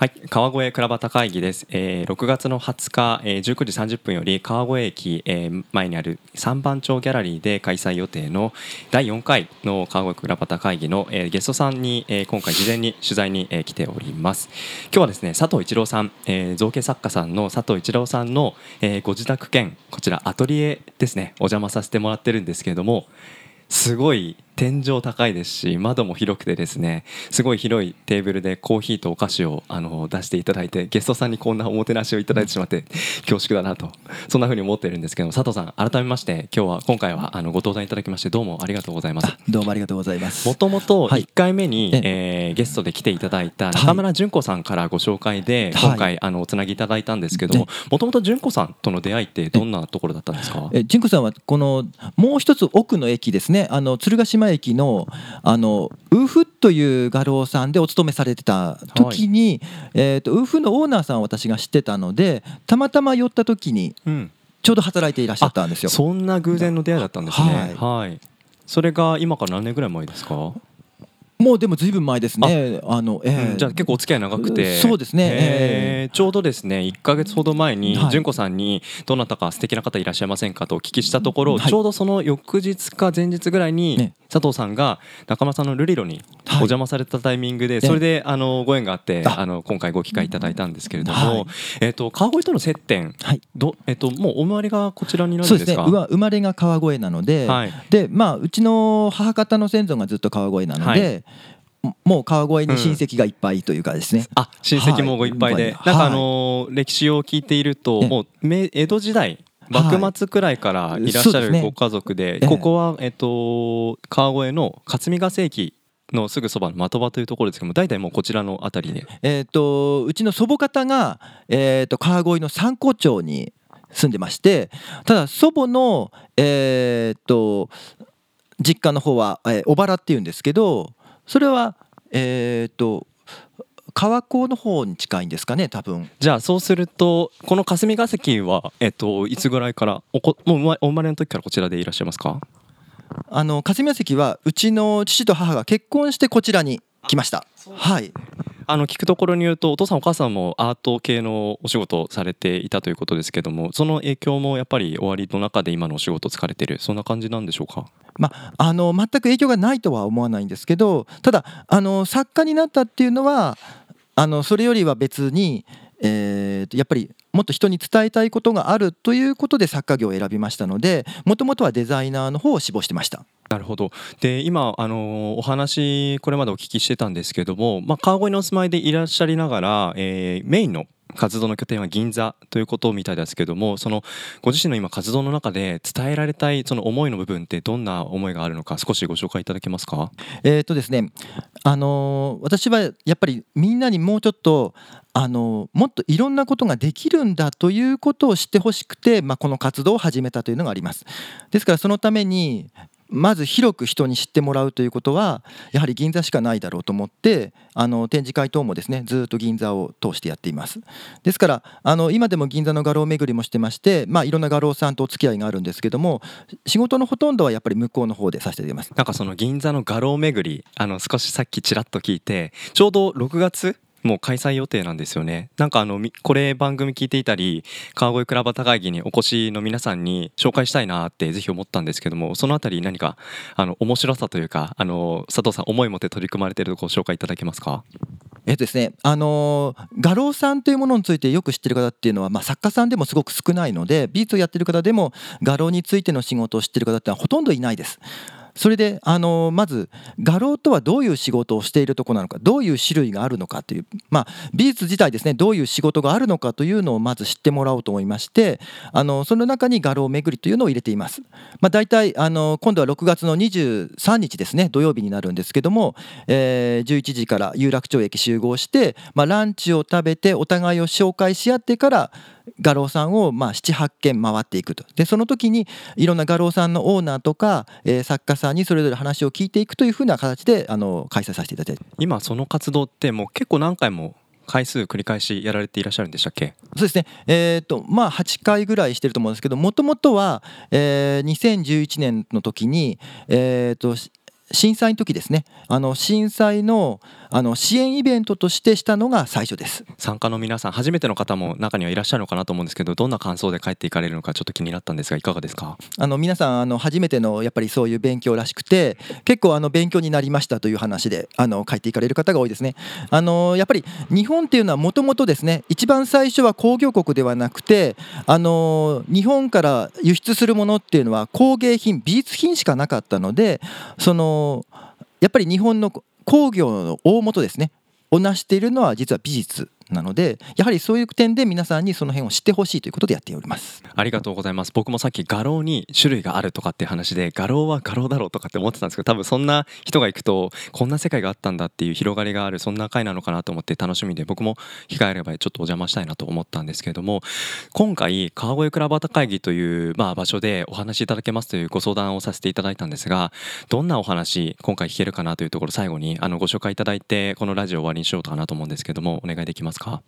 はい、川越倉端会議です、えー、6月の20日、えー、19時30分より川越駅、えー、前にある三番町ギャラリーで開催予定の第4回の川越倉端会議の、えー、ゲストさんに、えー、今回事前に取材に、えー、来ております。今日はですね佐藤一郎さん、えー、造形作家さんの佐藤一郎さんの、えー、ご自宅兼こちらアトリエですねお邪魔させてもらってるんですけれどもすごい天井高いですし窓も広くてですねすごい広いテーブルでコーヒーとお菓子をあの出していただいてゲストさんにこんなおもてなしをいただいてしまって恐縮だなとそんなふうに思ってるんですけど佐藤さん改めまして今日は今回はあのご登壇いただきましてどうもありがとうございます。どうもありがとうございます。もともと1回目に、はい、えー、ゲストで来ていただいた中村純子さんからご紹介で、はい、今回あのおつなぎいただいたんですけどももともと純子さんとの出会いってどんなところだったんですか？え純子さんはこのもう一つ奥の駅ですね。あの鶴ヶ島駅のあのウーフという画廊さんでお勤めされてた時に、はい、えーと、ウーフのオーナーさんを私が知ってたのでたまたま寄った時にちょうど働いていらっしゃったんですよ。そんな偶然の出会いだったんですね。はい、はい、それが今から何年ぐらい前ですか？もうでもずいぶん前ですね。あの、えー、じゃあ結構お付き合い長くて、そうですね。えー、ちょうどですね、1か月ほど前に純子さんにどなたか素敵な方いらっしゃいませんかとお聞きしたところ、はい、ちょうどその翌日か前日ぐらいに佐藤さんが中村さんのルリロにお邪魔されたタイミングで、それであのご縁があってあ。の今回ご機会いただいたんですけれども、えっと川越との接点、どえっともうお生まれがこちらになるんですか？生まれが川越なので、でまあうちの母方の先祖がずっと川越なので。もう川越に親戚がいっぱいというかですね、うん、あ親戚もごいっぱいで、はい、なんかあのー、歴史を聞いていると、もう江戸時代幕末くらいからいらっしゃるご家族で,、ここは、えっと、川越の霞ヶ関駅のすぐそばの的場というところですけども大体もうこちらの辺りで、えーと、うちの祖母方が、えーと、川越の三湖町に住んでましてただ祖母の、えーと、実家の方は、えー、小原っていうんですけどそれはえっ、ー、と川港の方に近いんですかね多分。じゃあそうするとこの霞が関は、えっと、いつぐらいからおこもうお生まれの時からこちらでいらっしゃいますか？あの霞が関はうちの父と母が結婚してこちらに来ました。はいあの聞くところによるとお父さんお母さんもアート系のお仕事をされていたということですけどもその影響もやっぱり終わりの中で今のお仕事を疲れてるそんな感じなんでしょうか？まあ、あの全く影響がないとは思わないんですけどただあの作家になったっていうのはあのそれよりは別に、えー、やっぱりもっと人に伝えたいことがあるということで作家業を選びましたのでもともとはデザイナーの方を志望してました。なるほどで今あのお話これまでお聞きしてたんですけども、まあ、川越にお住まいでいらっしゃりながら、えー、メインの活動の拠点は銀座ということみたいですけどもそのご自身の今活動の中で伝えられたいその思いの部分ってどんな思いがあるのか少しご紹介いただけますか？えっとですねあの私はやっぱりみんなにもうちょっとあのもっといろんなことができるんだということを知ってほしくて、まあ、この活動を始めたというのがあります。ですからそのためにまず広く人に知ってもらうということはやはり銀座しかないだろうと思ってあの展示会等もですねずっと銀座を通してやっていますですからあの今でも銀座の画廊巡りもしてまして、まあ、いろんな画廊さんとお付き合いがあるんですけども仕事のほとんどはやっぱり向こうの方でさせていただきますなんかその銀座の画廊巡りあの少しさっきちらっと聞いてちょうど6月もう開催予定なんですよねなんかあのこれ番組聞いていたり川越クラブ会議にお越しの皆さんに紹介したいなってぜひ思ったんですけどもそのあたり何かあの面白さというかあの佐藤さん思い持って取り組まれているところ紹介いただけますか？えっとですね、あの画廊さんというものについてよく知ってる方っていうのは、まあ、作家さんでもすごく少ないので美術をやってる方でも画廊についての仕事を知ってる方ってのはほとんどいないです。それであのまず画廊とはどういう仕事をしているとこなのかどういう種類があるのかという、まあ、美術自体ですねどういう仕事があるのかというのをまず知ってもらおうと思いましてあのその中に画廊巡りというのを入れています。まあ、大体あの今度は6月の23日ですね土曜日になるんですけども、えー、11時から有楽町駅集合して、まあ、ランチを食べてお互いを紹介し合ってから画廊さんをまあ78軒回っていくと。でその時にいろんな画廊さんのオーナーとか、えー、作家さんにそれぞれ話を聞いていくというふうな形であの開催させていただいて。今その活動ってもう結構何回も回数繰り返しやられていらっしゃるんでしたっけ？そうですね、えーとまあ、8回ぐらいしてると思うんですけどもともとは、えー、2011年の時に、えーと震災の時ですね。あの震災のあの支援イベントとしてしたのが最初です。参加の皆さん初めての方も中にはいらっしゃるのかなと思うんですけどどんな感想で帰っていかれるのかちょっと気になったんですがいかがですか？あの皆さんあの初めてのやっぱりそういう勉強らしくて結構あの勉強になりましたという話であの帰っていかれる方が多いですね。あのやっぱり日本っていうのはもともとですね一番最初は工業国ではなくてあの日本から輸出するものっていうのは工芸品美術品しかなかったのでそのやっぱり日本の工業の大元ですね。を成しているのは実は美術。なのでやはりそういう点で皆さんにその辺を知ってほしいということでやっております。ありがとうございます。僕もさっき画廊に種類があるとかって話で画廊は画廊だろうとかって思ってたんですけど多分そんな人が行くとこんな世界があったんだっていう広がりがあるそんな回なのかなと思って楽しみで僕も機会あればちょっとお邪魔したいなと思ったんですけれども今回川越クラブタ会議という、まあ、場所でお話しいただけますというご相談をさせていただいたんですがどんなお話今回聞けるかなというところ最後にあのご紹介いただいてこのラジオ終わりにしようかなと思うんですけどもお願いできますか？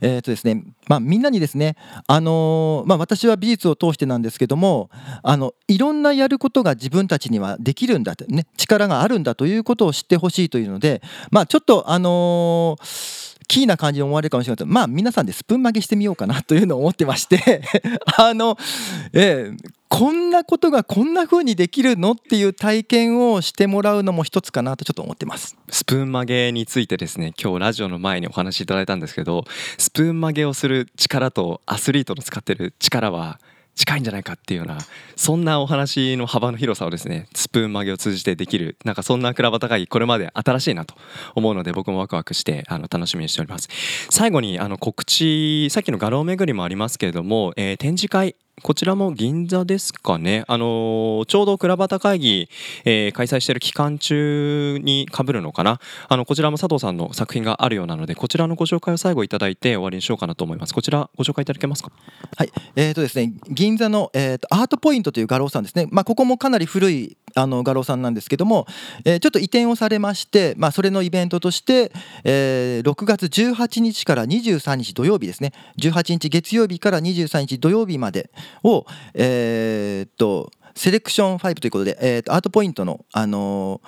えーとですねまあ、みんなにですね、あのー、まあ、私は美術を通してなんですけどもあのいろんなやることが自分たちにはできるんだって、ね、力があるんだということを知ってほしいというので、まあ、ちょっと、あのーキーな感じに思われるかもしれません。まあ皆さんでスプーン曲げしてみようかなというのを思ってまして。あの、えー、こんなことがこんな風にできるのっていう体験をしてもらうのも一つかなとちょっと思ってます。スプーン曲げについてですね今日ラジオの前にお話しいただいたんですけどスプーン曲げをする力とアスリートの使ってる力は近いんじゃないかっていうようなそんなお話の幅の広さをですねスプーン曲げを通じてできるなんかそんなクラバ高いこれまで新しいなと思うので僕もワクワクしてあの楽しみにしております。最後にあの告知さっきの画廊巡りもありますけれども、えー、展示会こちらも銀座ですかね、あのちょうど倉端会議、えー、開催している期間中にかぶるのかな。あのこちらも佐藤さんの作品があるようなのでこちらのご紹介を最後いただいて終わりにしようかなと思います。こちらご紹介いただけますか？はい。えーとですね銀座の、えーと、アートポイントという画廊さんですね、まあ、ここもかなり古いあの画廊さんなんですけども、えー、ちょっと移転をされまして、まあ、それのイベントとして、えー、6月18日から23日土曜日ですね。18日月曜日から23日土曜日までを、えー、っとセレクション5ということで、えー、とアートポイントの、あの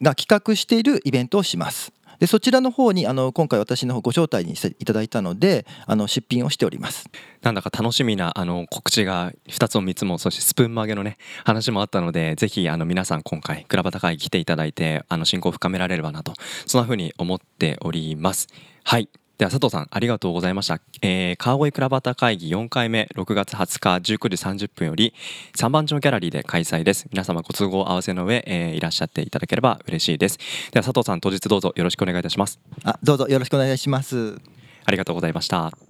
ー、が企画しているイベントをします。でそちらの方にあの今回私の方ご招待にしていただいたのであの出品をしております。なんだか楽しみなあの告知が2つも3つもそしてスプーン曲げのね話もあったのでぜひあの皆さん今回倉端会議来ていただいてあの進行を深められればなとそんな風に思っております。はい。では佐藤さんありがとうございました、えー、川越倉端会議4回目6月20日19時30分より3番町ギャラリーで開催です。皆様ご都合合わせの上、えー、いらっしゃっていただければ嬉しいです。では佐藤さん当日どうぞよろしくお願いいたします。あどうぞよろしくお願いします。ありがとうございました